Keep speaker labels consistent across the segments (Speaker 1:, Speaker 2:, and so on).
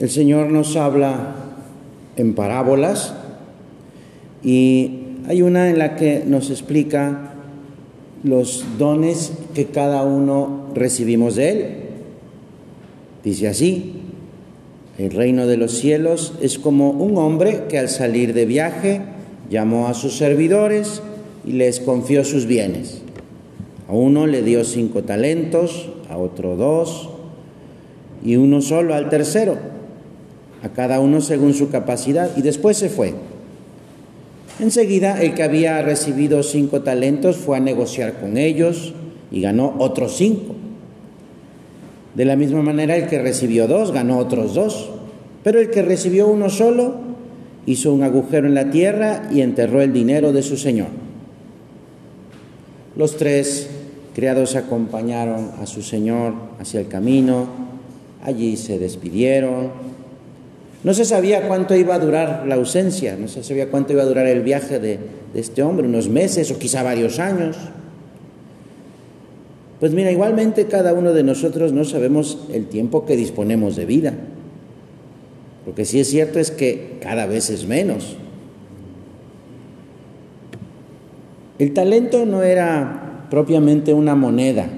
Speaker 1: El Señor nos habla en parábolas y hay una en la que nos explica los dones que cada uno recibimos de Él. Dice así, el reino de los cielos es como un hombre que al salir de viaje llamó a sus servidores y les confió sus bienes. A uno le dio cinco talentos, a otro dos y uno solo al tercero, a cada uno según su capacidad, y después se fue. Enseguida el que había recibido cinco talentos fue a negociar con ellos y ganó otros cinco. De la misma manera el que recibió dos ganó otros dos, pero el que recibió uno solo hizo un agujero en la tierra y enterró el dinero de su señor. Los tres criados acompañaron a su señor hacia el camino, allí se despidieron. No se sabía cuánto iba a durar la ausencia, no se sabía cuánto iba a durar el viaje de, este hombre, unos meses o quizá varios años. Pues mira, igualmente cada uno de nosotros no sabemos el tiempo que disponemos de vida. Lo que sí es cierto es que cada vez es menos. El talento no era propiamente una moneda,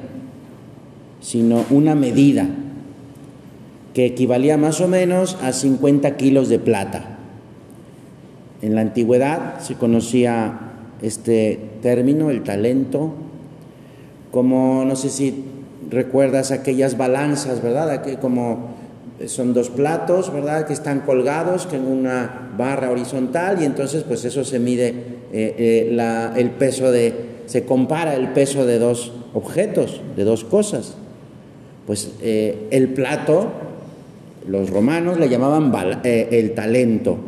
Speaker 1: sino una medida que equivalía más o menos a 50 kilos de plata. En la antigüedad se conocía este término, el talento, como no sé si recuerdas aquellas balanzas, ¿verdad? como son dos platos, ¿verdad? Que están colgados en una barra horizontal y entonces pues eso se mide eh, eh, el peso de, se compara el peso de dos objetos, de dos cosas. Pues eh, el plato, los romanos le llamaban el talento,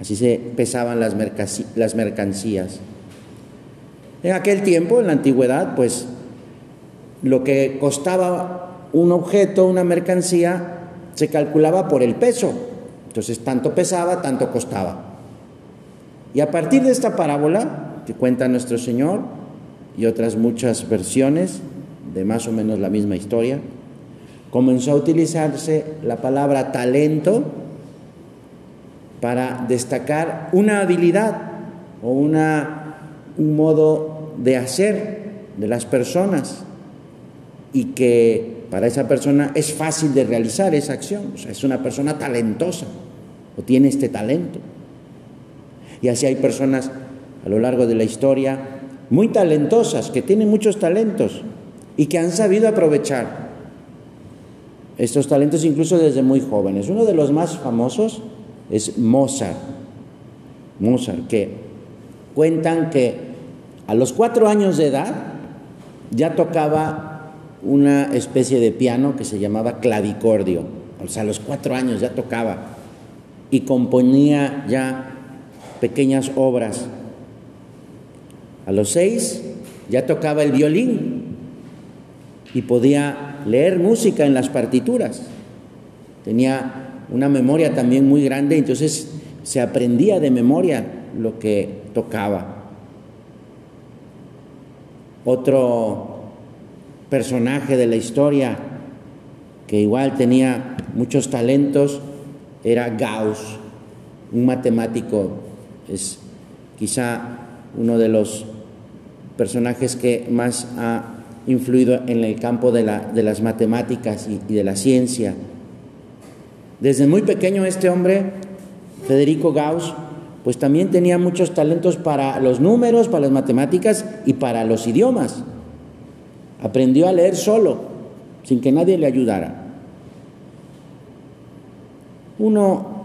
Speaker 1: así se pesaban las, las mercancías. En aquel tiempo, en la antigüedad, pues lo que costaba un objeto, una mercancía, se calculaba por el peso. Entonces, tanto pesaba, tanto costaba. Y a partir de esta parábola que cuenta nuestro Señor y otras muchas versiones de más o menos la misma historia, comenzó a utilizarse la palabra talento para destacar una habilidad o una, un modo de hacer de las personas y que para esa persona es fácil de realizar esa acción. O sea, es una persona talentosa o tiene este talento. Y así hay personas a lo largo de la historia muy talentosas, que tienen muchos talentos y que han sabido aprovechar estos talentos incluso desde muy jóvenes. Uno de los más famosos es Mozart. Mozart, que cuentan que a los cuatro años de edad ya tocaba una especie de piano que se llamaba clavicordio. O sea, a los cuatro años ya tocaba y componía ya pequeñas obras. A los seis ya tocaba el violín y podía leer música en las partituras. Tenía una memoria también muy grande, entonces se aprendía de memoria lo que tocaba. Otro personaje de la historia que igual tenía muchos talentos era Gauss, un matemático, es quizá uno de los personajes que más ha influido en el campo de, las matemáticas y, de la ciencia. Desde muy pequeño este hombre, Federico Gauss, pues también tenía muchos talentos para los números, para las matemáticas y para los idiomas. Aprendió a leer solo, sin que nadie le ayudara. Uno,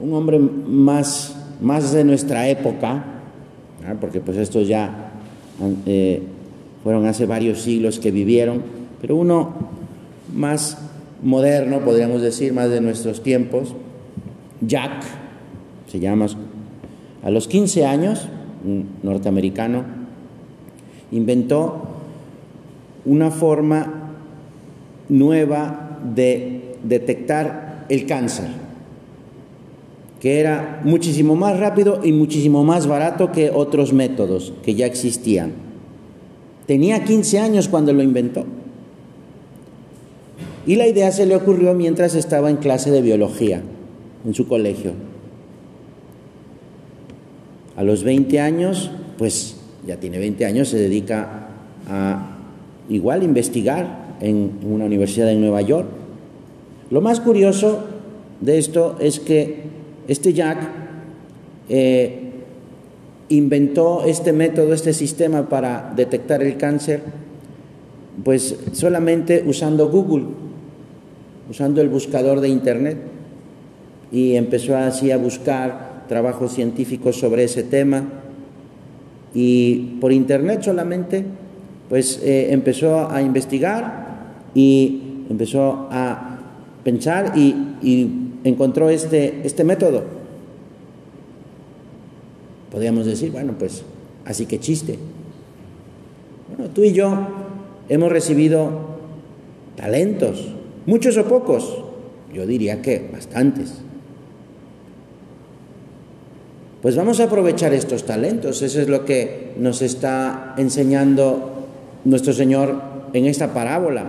Speaker 1: un hombre más, más de nuestra época, porque pues estos ya eh, fueron hace varios siglos que vivieron, pero uno más moderno, podríamos decir, más de nuestros tiempos, Jack, se llama, a los 15 años, un norteamericano, inventó una forma nueva de detectar el cáncer, que era muchísimo más rápido y muchísimo más barato que otros métodos que ya existían. Tenía 15 años cuando lo inventó. Y la idea se le ocurrió mientras estaba en clase de biología. en su colegio. A los 20 años, pues ya tiene 20 años, se dedica a igual investigar en una universidad en Nueva York. Lo más curioso de esto es que este Jack eh, inventó este método, este sistema para detectar el cáncer, pues solamente usando Google, usando el buscador de Internet, y empezó así a buscar trabajos científicos sobre ese tema, y por Internet solamente, pues eh, empezó a investigar y empezó a pensar y, y encontró este, este método. Podríamos decir, bueno, pues así que chiste. Bueno, tú y yo hemos recibido talentos, muchos o pocos, yo diría que bastantes. Pues vamos a aprovechar estos talentos, eso es lo que nos está enseñando nuestro Señor en esta parábola.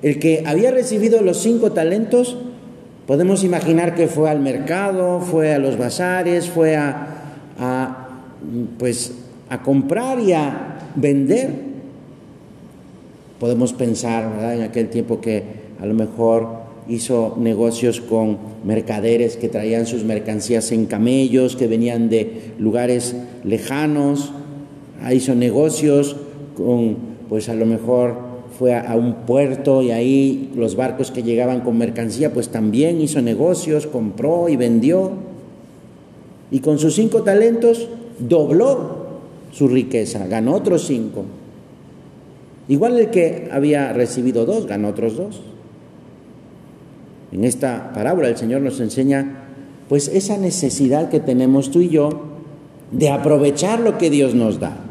Speaker 1: El que había recibido los cinco talentos, podemos imaginar que fue al mercado, fue a los bazares, fue a, pues, a comprar y a vender. Podemos pensar. En aquel tiempo que a lo mejor hizo negocios con mercaderes que traían sus mercancías en camellos, que venían de lugares lejanos, hizo negocios con, pues a lo mejor fue a, un puerto y ahí los barcos que llegaban con mercancía, pues también hizo negocios, compró y vendió. Y con sus cinco talentos dobló su riqueza, ganó otros cinco. Igual el que había recibido dos, ganó otros dos. En esta parábola el Señor nos enseña pues esa necesidad que tenemos tú y yo de aprovechar lo que Dios nos da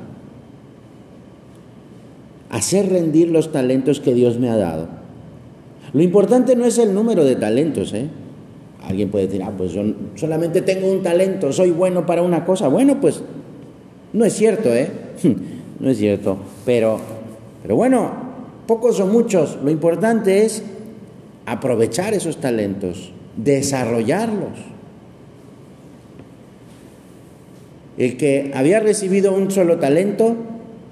Speaker 1: hacer rendir los talentos que Dios me ha dado. Lo importante no es el número de talentos, ¿eh? Alguien puede decir, ah, pues yo solamente tengo un talento, soy bueno para una cosa. Bueno, pues no es cierto, ¿eh? No es cierto. Pero, pero bueno, pocos o muchos, lo importante es aprovechar esos talentos, desarrollarlos. El que había recibido un solo talento,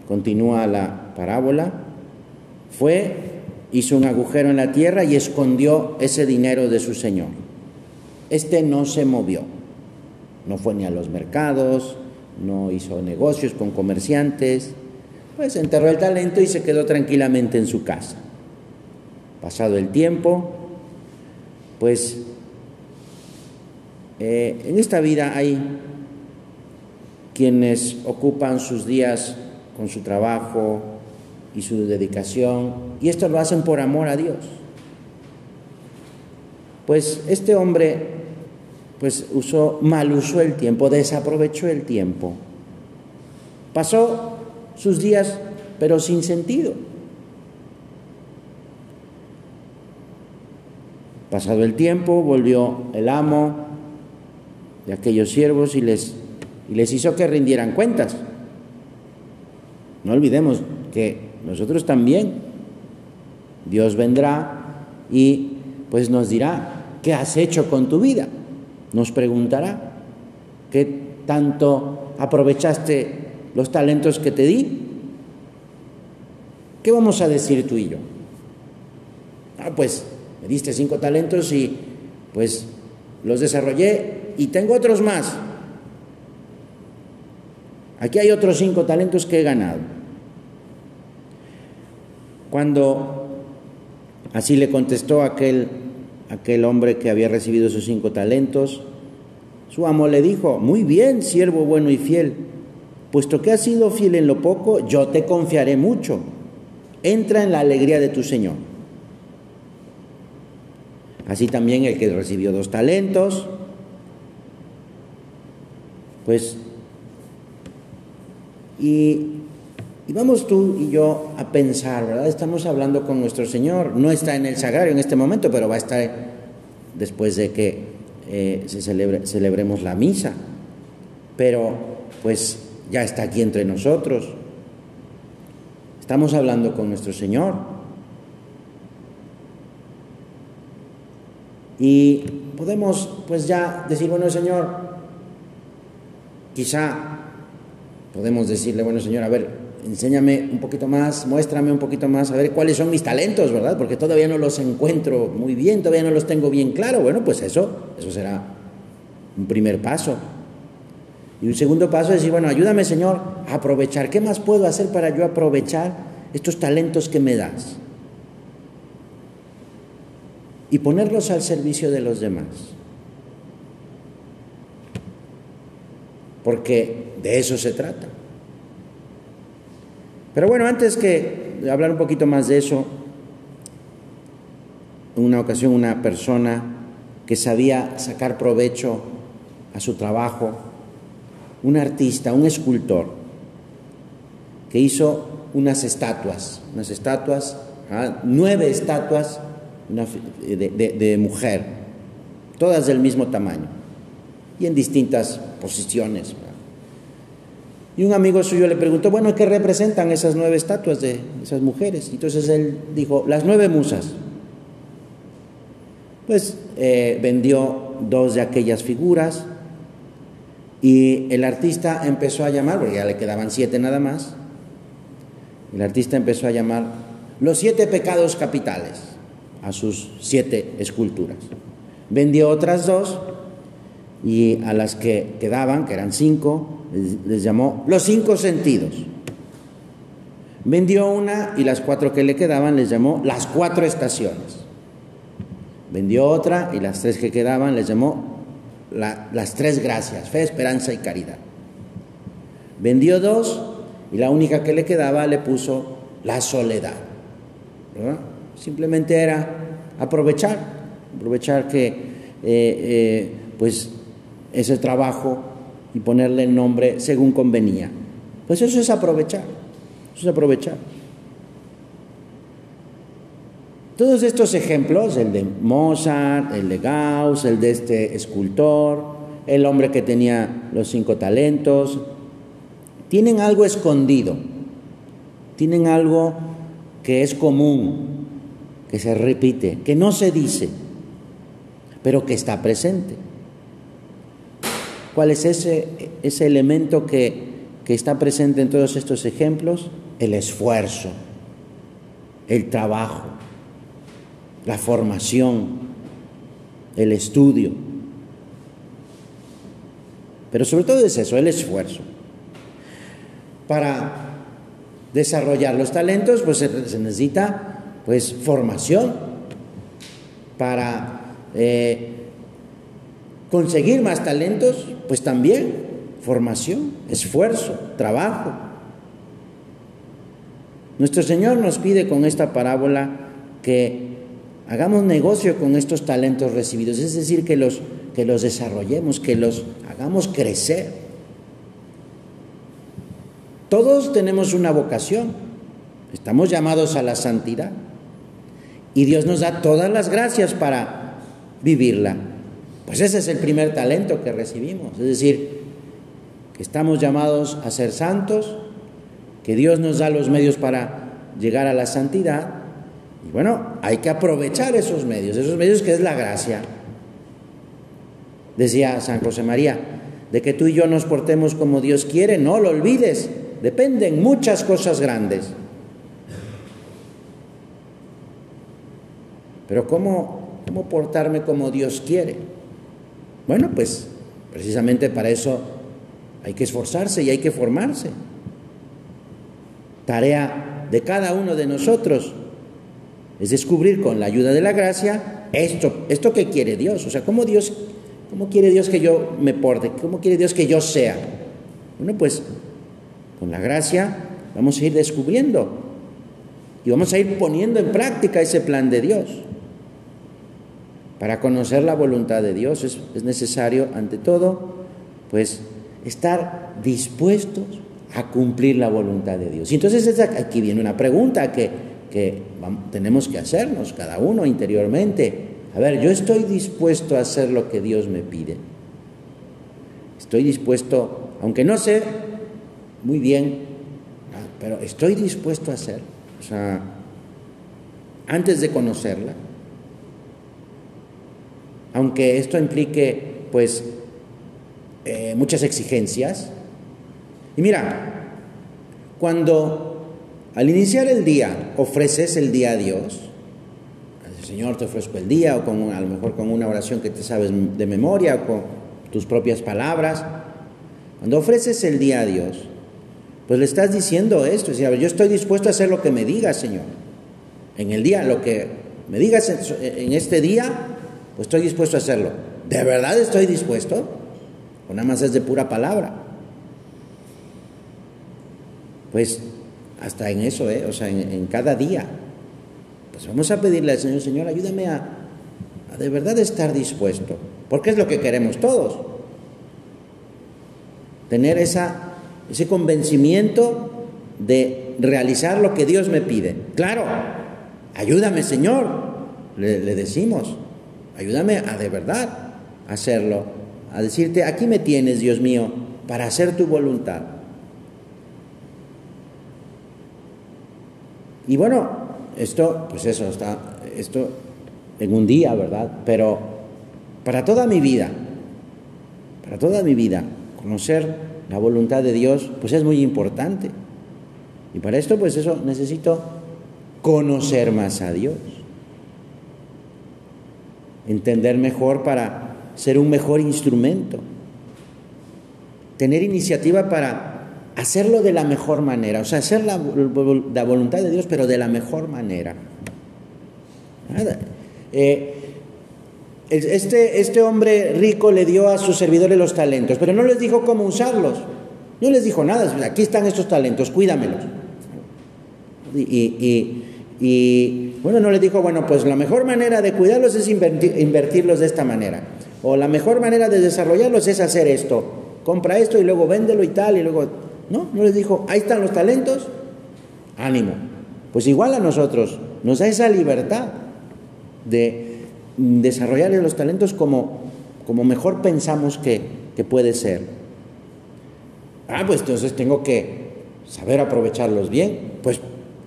Speaker 1: continúa la parábola, fue, hizo un agujero en la tierra y escondió ese dinero de su señor. Este no se movió, no fue ni a los mercados, no hizo negocios con comerciantes, pues enterró el talento y se quedó tranquilamente en su casa. Pasado el tiempo, pues eh, en esta vida hay quienes ocupan sus días con su trabajo, y su dedicación, y esto lo hacen por amor a Dios. Pues este hombre pues usó, mal usó el tiempo, desaprovechó el tiempo. Pasó sus días, pero sin sentido. Pasado el tiempo, volvió el amo de aquellos siervos y les, y les hizo que rindieran cuentas. No olvidemos que nosotros también. Dios vendrá y pues nos dirá, ¿qué has hecho con tu vida? Nos preguntará, ¿qué tanto aprovechaste los talentos que te di? ¿Qué vamos a decir tú y yo? Ah, pues me diste cinco talentos y pues los desarrollé y tengo otros más. Aquí hay otros cinco talentos que he ganado. Cuando así le contestó aquel, aquel hombre que había recibido sus cinco talentos, su amo le dijo, muy bien, siervo bueno y fiel, puesto que has sido fiel en lo poco, yo te confiaré mucho. Entra en la alegría de tu Señor. Así también el que recibió dos talentos, pues, y vamos tú y yo a pensar, ¿verdad? Estamos hablando con nuestro Señor. No está en el sagrario en este momento, pero va a estar después de que eh, se celebre, celebremos la misa. Pero pues ya está aquí entre nosotros. Estamos hablando con nuestro Señor. Y podemos pues ya decir, bueno Señor, quizá podemos decirle, bueno Señor, a ver, enséñame un poquito más, muéstrame un poquito más, a ver cuáles son mis talentos, ¿verdad? Porque todavía no los encuentro muy bien, todavía no los tengo bien claro. Bueno, pues eso, eso será un primer paso. Y un segundo paso es decir, bueno, ayúdame Señor a aprovechar. ¿Qué más puedo hacer para yo aprovechar estos talentos que me das? Y ponerlos al servicio de los demás. Porque de eso se trata. Pero bueno, antes que hablar un poquito más de eso, en una ocasión una persona que sabía sacar provecho a su trabajo, un artista, un escultor, que hizo unas estatuas, unas estatuas, ¿ah? nueve estatuas de, mujer, todas del mismo tamaño y en distintas posiciones. Y un amigo suyo le preguntó, bueno, ¿qué representan esas nueve estatuas de esas mujeres? Entonces él dijo, las nueve musas. Pues eh, vendió dos de aquellas figuras y el artista empezó a llamar, porque ya le quedaban siete nada más, el artista empezó a llamar los siete pecados capitales a sus siete esculturas. Vendió otras dos y a las que quedaban, que eran cinco, les, llamó los cinco sentidos. Vendió una y las cuatro que le quedaban les llamó las cuatro estaciones. Vendió otra y las tres que quedaban les llamó las tres gracias, fe, esperanza y caridad. Vendió dos y la única que le quedaba le puso la soledad. Simplemente era aprovechar, aprovechar que eh, eh, pues ese trabajo y ponerle el nombre según convenía. Pues eso es aprovechar, eso es aprovechar. Todos estos ejemplos, el de Mozart, el de Gauss, el de este escultor, el hombre que tenía los cinco talentos, tienen algo escondido, tienen algo que es común, que se repite, que no se dice, pero que está presente. ¿Cuál es ese, ese elemento que, que está presente en todos estos ejemplos? El esfuerzo, el trabajo, la formación, el estudio. Pero sobre todo es eso, el esfuerzo. Para desarrollar los talentos, pues se, necesita pues formación. Para eh, conseguir más talentos, pues también formación, esfuerzo, trabajo. Nuestro Señor nos pide con esta parábola que hagamos negocio con estos talentos recibidos, es decir, que los, que los desarrollemos, que los hagamos crecer. Todos tenemos una vocación, estamos llamados a la santidad y Dios nos da todas las gracias para vivirla. Pues ese es el primer talento que recibimos, es decir, que estamos llamados a ser santos, que Dios nos da los medios para llegar a la santidad, y bueno, hay que aprovechar esos medios, esos medios que es la gracia. Decía San José María, de que tú y yo nos portemos como Dios quiere, no lo olvides, dependen muchas cosas grandes. Pero ¿cómo, cómo portarme como Dios quiere? Bueno, pues precisamente para eso hay que esforzarse y hay que formarse. Tarea de cada uno de nosotros es descubrir con la ayuda de la gracia esto, esto que quiere Dios, o sea, cómo Dios, cómo quiere Dios que yo me porte, cómo quiere Dios que yo sea. Bueno, pues con la gracia vamos a ir descubriendo y vamos a ir poniendo en práctica ese plan de Dios. Para conocer la voluntad de Dios es, necesario, ante todo, pues estar dispuestos a cumplir la voluntad de Dios. Y entonces aquí viene una pregunta que, que tenemos que hacernos cada uno interiormente. A ver, yo estoy dispuesto a hacer lo que Dios me pide. Estoy dispuesto, aunque no sé muy bien, ah, pero estoy dispuesto a hacer. O sea, antes de conocerla, aunque esto implique pues eh, muchas exigencias. Y mira, cuando al iniciar el día ofreces el día a Dios, Señor, te ofrezco el día, o con, a lo mejor con una oración que te sabes de memoria, o con tus propias palabras. Cuando ofreces el día a Dios, pues le estás diciendo esto, es decir, yo estoy dispuesto a hacer lo que me digas, Señor. En el día, lo que me digas en este día, pues estoy dispuesto a hacerlo. ¿De verdad estoy dispuesto? O nada más es de pura palabra. Pues hasta en eso, ¿eh? o sea, en cada día. Pues vamos a pedirle al Señor, Señor, ayúdame a, de verdad estar dispuesto, porque es lo que queremos todos. Tener esa, ese convencimiento de realizar lo que Dios me pide. Claro, ayúdame Señor, le, le decimos, ayúdame a de verdad hacerlo, a decirte, aquí me tienes, Dios mío, para hacer tu voluntad. Y bueno, esto, pues eso, está, esto en un día, ¿verdad? Pero para toda mi vida, para toda mi vida, conocer la voluntad de Dios, pues es muy importante. Y para esto, pues eso, necesito conocer más a Dios. Entender mejor para ser un mejor instrumento. Tener iniciativa para hacerlo de la mejor manera, o sea, hacer la, voluntad de Dios, pero de la mejor manera. Eh, este, este hombre rico le dio a sus servidores los talentos, pero no les dijo cómo usarlos. No les dijo nada, aquí están estos talentos, cuídamelos. Y, bueno, no les dijo, bueno, pues la mejor manera de cuidarlos es invertirlos de esta manera. O la mejor manera de desarrollarlos es hacer esto. Compra esto y luego véndelo y tal, y luego no, no les dijo, ahí están los talentos, ánimo. Pues igual a nosotros nos da esa libertad de desarrollar los talentos como, como mejor pensamos que, que puede ser. Ah, pues entonces tengo que saber aprovecharlos bien.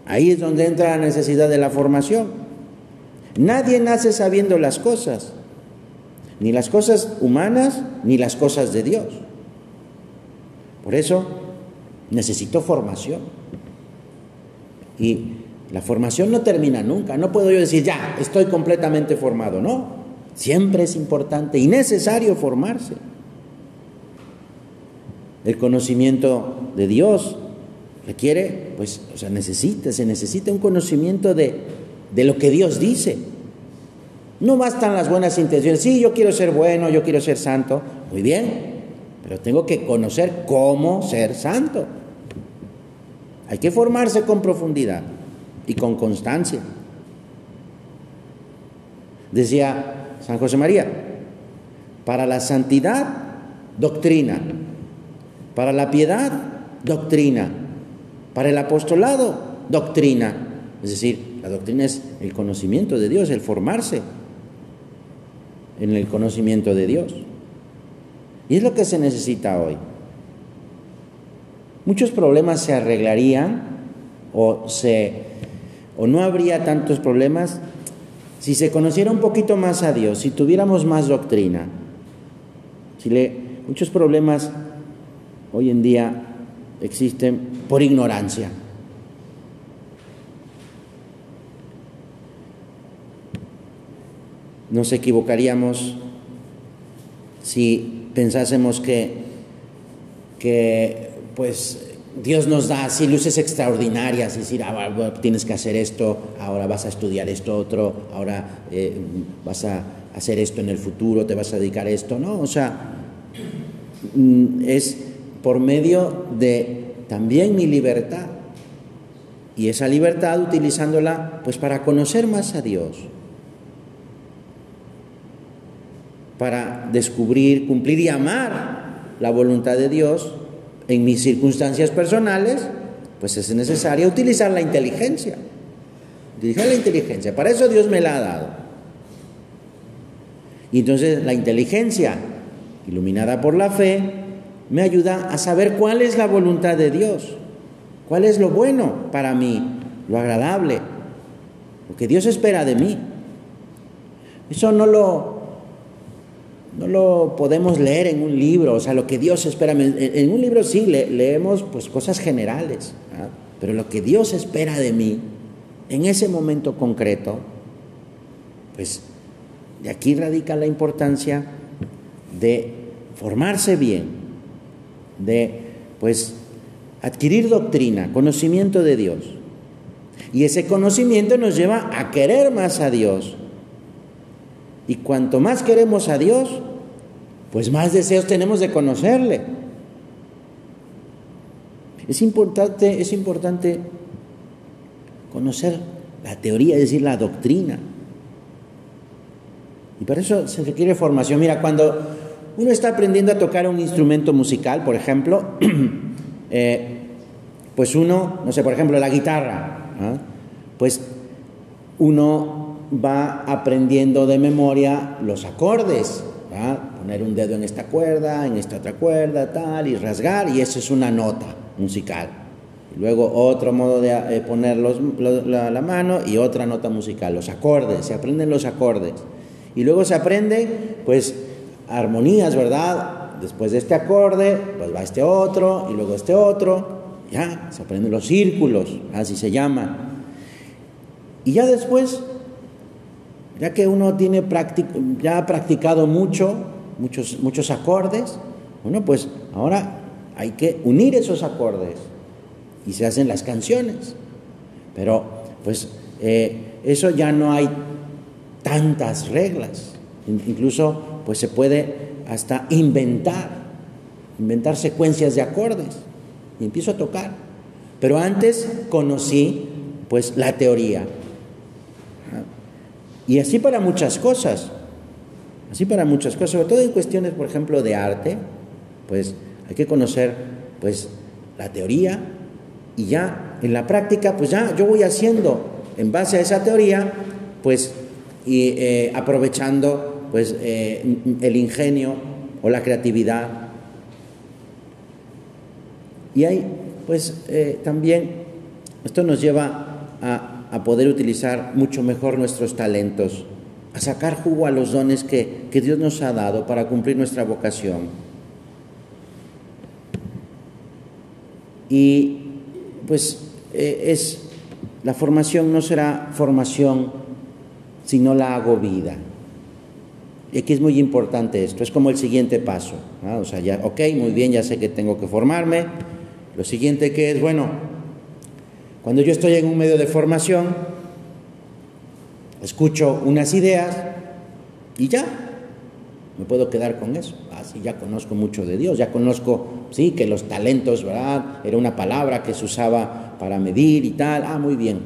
Speaker 1: Ahí es donde entra la necesidad de la formación. Nadie nace sabiendo las cosas, ni las cosas humanas, ni las cosas de Dios. Por eso Necesito formación. Y la formación no termina nunca. No puedo yo decir, ya, estoy completamente formado. No, siempre es importante y necesario formarse. El conocimiento de Dios requiere, pues, o sea, necesita, se necesita un conocimiento de, de lo que Dios dice. No bastan las buenas intenciones. Sí, yo quiero ser bueno, yo quiero ser santo. Muy bien, pero tengo que conocer cómo ser santo. Hay que formarse con profundidad y con constancia. Decía San José María, para la santidad, doctrina, para la piedad, doctrina, para el apostolado, doctrina. Es decir, la doctrina es el conocimiento de Dios, el formarse en el conocimiento de Dios. Y es lo que se necesita hoy. Muchos problemas se arreglarían o, se, o no habría tantos problemas si se conociera un poquito más a Dios, si tuviéramos más doctrina. Si muchos problemas hoy en día existen por ignorancia. Nos equivocaríamos si pensásemos que, que pues Dios nos da así luces extraordinarias, decir, ah, tienes que hacer esto, ahora vas a estudiar esto otro, ahora eh, vas a hacer esto en el futuro, te vas a dedicar a esto, ¿no? O sea, mm, es por medio de también mi libertad y esa libertad utilizándola pues para conocer más a Dios, para descubrir, cumplir y amar la voluntad de Dios en mis circunstancias personales, pues es necesario utilizar la inteligencia. Utilizar la inteligencia. Para eso Dios me la ha dado. Y entonces la inteligencia, iluminada por la fe, me ayuda a saber cuál es la voluntad de Dios, cuál es lo bueno para mí, lo agradable, lo que Dios espera de mí. Eso no lo, no lo podemos leer en un libro, o sea, lo que Dios espera. En, un libro sí leemos pues cosas generales, pero lo que Dios espera de mí en ese momento concreto, pues de aquí radica la importancia de formarse bien, de pues adquirir doctrina, conocimiento de Dios. Y ese conocimiento nos lleva a querer más a Dios. Y cuanto más queremos a Dios, pues más deseos tenemos de conocerle. Es importante, es importante conocer la teoría, es decir, la doctrina. Y para eso se requiere formación. Mira, cuando uno está aprendiendo a tocar un instrumento musical, por ejemplo, eh, pues uno, no sé, por ejemplo, la guitarra, pues uno va aprendiendo de memoria los acordes, poner un dedo en esta cuerda, en esta otra cuerda, tal, y rasgar, y eso es una nota musical. luego otro modo de eh, poner la, la, mano y otra nota musical, los acordes, se aprenden los acordes. Y luego se aprende, pues, armonías, ¿verdad? Después de este acorde, pues va este otro, y luego este otro, ya, se aprenden los círculos, así se llaman. Y ya después ya que uno tiene ya ha practicado mucho, muchos, muchos acordes, bueno, pues ahora hay que unir esos acordes y se hacen las canciones. Pero pues eh, eso ya no hay tantas reglas. Incluso pues se puede hasta inventar, inventar secuencias de acordes y empiezo a tocar. Pero antes conocí pues la teoría, y así para muchas cosas, así para muchas cosas, sobre todo en cuestiones, por ejemplo, de arte, pues hay que conocer pues la teoría y ya en la práctica, pues ya yo voy haciendo en base a esa teoría, pues y eh, aprovechando pues eh, el ingenio o la creatividad. Y hay pues eh, también, esto nos lleva a poder utilizar mucho mejor nuestros talentos, a sacar jugo a los dones que, Dios nos ha dado para cumplir nuestra vocación. Y pues eh, es la formación no será formación si no la hago vida. Y aquí es muy importante esto, es como el siguiente paso. O sea, ya, ok, muy bien, ya sé que tengo que formarme. Lo siguiente que es, bueno, cuando yo estoy en un medio de formación, escucho unas ideas y ya, me puedo quedar con eso. Así ah, ya conozco mucho de Dios, ya conozco, sí, que los talentos, ¿verdad? Era una palabra que se usaba para medir y tal. Ah, muy bien.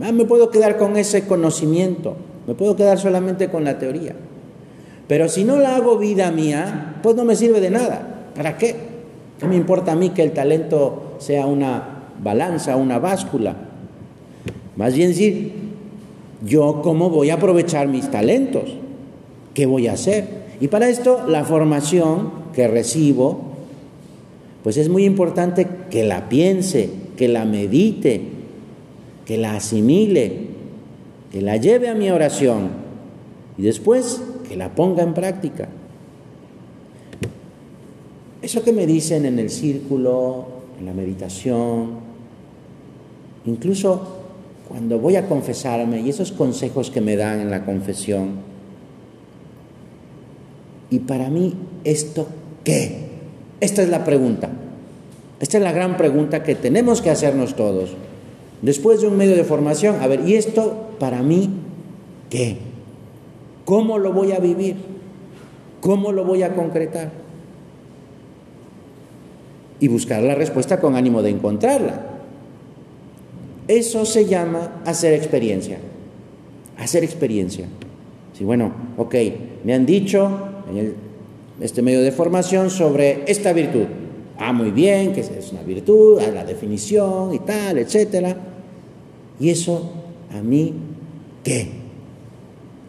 Speaker 1: Ah, me puedo quedar con ese conocimiento, me puedo quedar solamente con la teoría. Pero si no la hago vida mía, pues no me sirve de nada. ¿Para qué? ¿Qué me importa a mí que el talento sea una balanza, una báscula. Más bien decir, yo cómo voy a aprovechar mis talentos, qué voy a hacer. Y para esto la formación que recibo, pues es muy importante que la piense, que la medite, que la asimile, que la lleve a mi oración y después que la ponga en práctica. Eso que me dicen en el círculo, en la meditación, Incluso cuando voy a confesarme y esos consejos que me dan en la confesión. Y para mí, ¿esto qué? Esta es la pregunta. Esta es la gran pregunta que tenemos que hacernos todos. Después de un medio de formación, a ver, ¿y esto para mí qué? ¿Cómo lo voy a vivir? ¿Cómo lo voy a concretar? Y buscar la respuesta con ánimo de encontrarla. Eso se llama hacer experiencia. Hacer experiencia. Sí, bueno, ok, me han dicho en este medio de formación sobre esta virtud. Ah, muy bien, que es una virtud, a la definición y tal, etcétera. ¿Y eso a mí qué?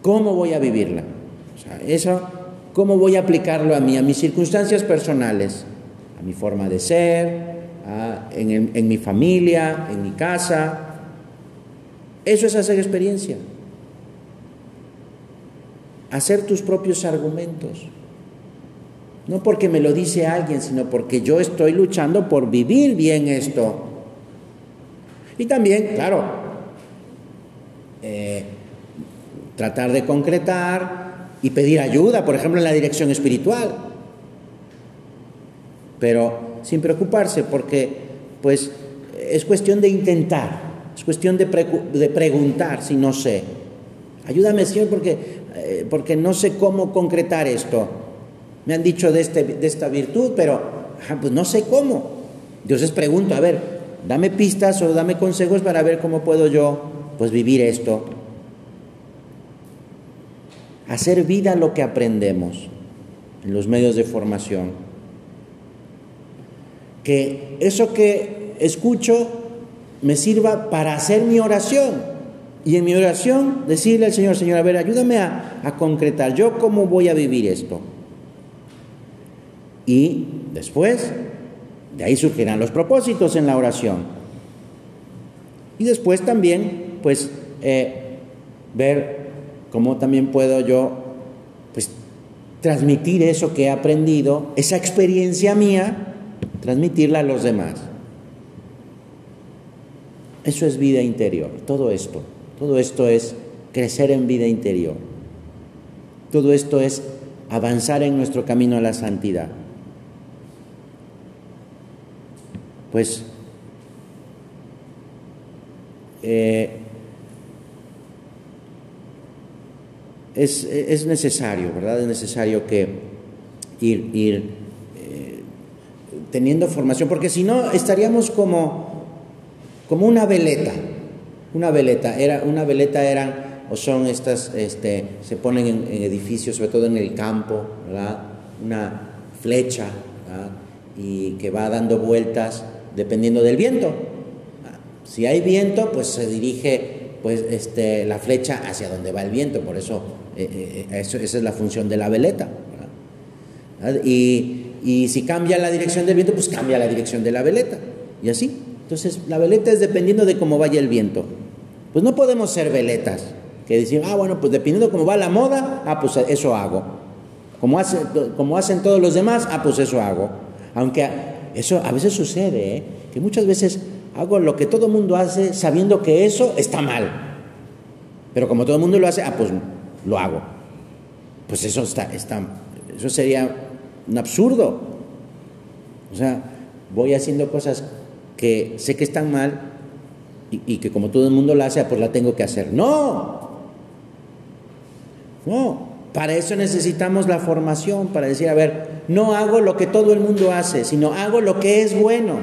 Speaker 1: ¿Cómo voy a vivirla? O sea, eso, ¿cómo voy a aplicarlo a mí, a mis circunstancias personales, a mi forma de ser, en, mi familia, en mi casa. Eso es hacer experiencia. hacer tus propios argumentos. No porque me lo dice alguien, sino porque yo estoy luchando por vivir bien esto. Y también, claro, eh, tratar de concretar y pedir ayuda, por ejemplo, en la dirección espiritual. Pero sin preocuparse, porque pues es cuestión de intentar, es cuestión de, preguntar si no sé. Ayúdame, Señor, porque, eh, porque no sé cómo concretar esto. Me han dicho de, este, de esta virtud, pero pues no sé cómo. Dios les pregunto, a ver, dame pistas o dame consejos para ver cómo puedo yo pues vivir esto. Hacer vida lo que aprendemos en los medios de formación. Que eso que escucho me sirva para hacer mi oración. Y en mi oración decirle al Señor, Señor, a ver, ayúdame a, concretar yo cómo voy a vivir esto. Y después, de ahí surgirán los propósitos en la oración. Y después también, pues, eh, ver cómo también puedo yo, pues, transmitir eso que he aprendido, esa experiencia mía, transmitirla a los demás. Eso es vida interior, todo esto. Todo esto es crecer en vida interior. Todo esto es avanzar en nuestro camino a la santidad. Pues eh, es, necesario, ¿verdad? Es necesario que ir, ir eh, teniendo formación, porque si no estaríamos como, como una veleta una veleta, era, una veleta eran o son estas, este, se ponen en, edificios, sobre todo en el campo, ¿verdad? Una flecha, Y que va dando vueltas dependiendo del viento. Si hay viento, pues se dirige pues, este, la flecha hacia donde va el viento, por eso, eh, eh, eso esa es la función de la veleta. Y, y si cambia la dirección del viento, pues cambia la dirección de la veleta. Y así. Entonces, la veleta es dependiendo de cómo vaya el viento. Pues no podemos ser veletas, que decir, ah, bueno, pues dependiendo cómo va la moda, ah, pues eso hago. Como, hace, como hacen todos los demás, ah, pues eso hago. Aunque eso a veces sucede, ¿eh? que muchas veces hago lo que todo el mundo hace sabiendo que eso está mal. Pero como todo el mundo lo hace, ah, pues lo hago. Pues eso, está, eso sería un absurdo. O sea, voy haciendo cosas que sé que están mal y, que como todo el mundo la hace, pues la tengo que hacer. No, no, para eso necesitamos la formación, para decir, a ver, no hago lo que todo el mundo hace, sino hago lo que es bueno,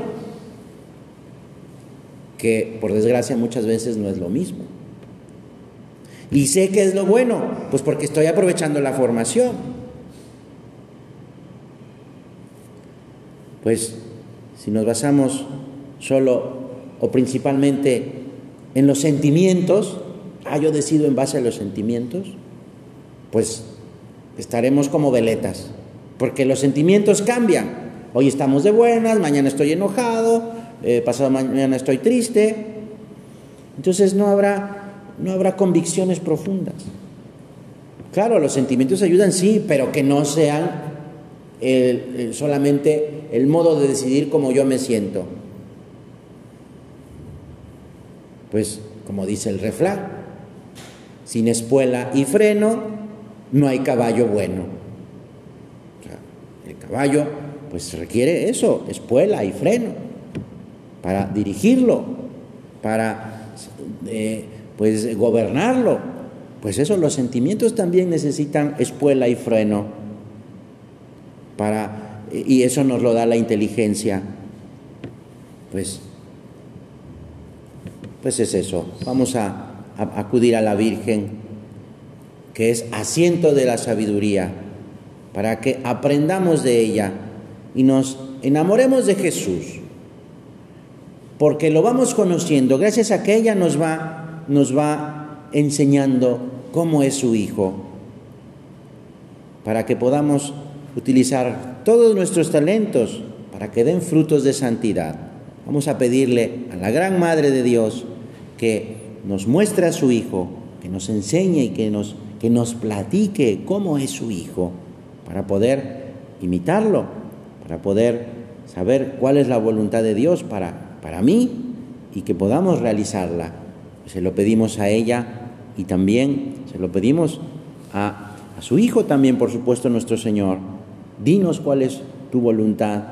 Speaker 1: que por desgracia muchas veces no es lo mismo. Y sé que es lo bueno, pues porque estoy aprovechando la formación. Pues si nos basamos solo o principalmente en los sentimientos, ah, yo decido en base a los sentimientos, pues estaremos como veletas, porque los sentimientos cambian. Hoy estamos de buenas, mañana estoy enojado, eh, pasado mañana estoy triste. Entonces no habrá, no habrá convicciones profundas. Claro, los sentimientos ayudan, sí, pero que no sean solamente el modo de decidir como yo me siento. Pues como dice el refrán, sin espuela y freno no hay caballo bueno. el caballo pues requiere eso, espuela y freno, para dirigirlo, para eh, pues gobernarlo. Pues eso, los sentimientos también necesitan espuela y freno para y eso nos lo da la inteligencia. Pues pues es eso, vamos a, acudir a la Virgen, que es asiento de la sabiduría, para que aprendamos de ella y nos enamoremos de Jesús, porque lo vamos conociendo, gracias a que ella nos va, nos va enseñando cómo es su Hijo, para que podamos utilizar todos nuestros talentos para que den frutos de santidad. Vamos a pedirle a la gran Madre de Dios que nos muestre a su Hijo, que nos enseñe y que nos que nos platique cómo es su Hijo, para poder imitarlo, para poder saber cuál es la voluntad de Dios para, para mí y que podamos realizarla. Se lo pedimos a ella y también se lo pedimos a, a su Hijo también, por supuesto, nuestro Señor. Dinos cuál es tu voluntad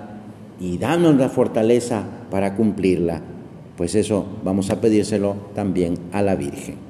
Speaker 1: y danos la fortaleza para cumplirla. Pues eso vamos a pedírselo también a la Virgen.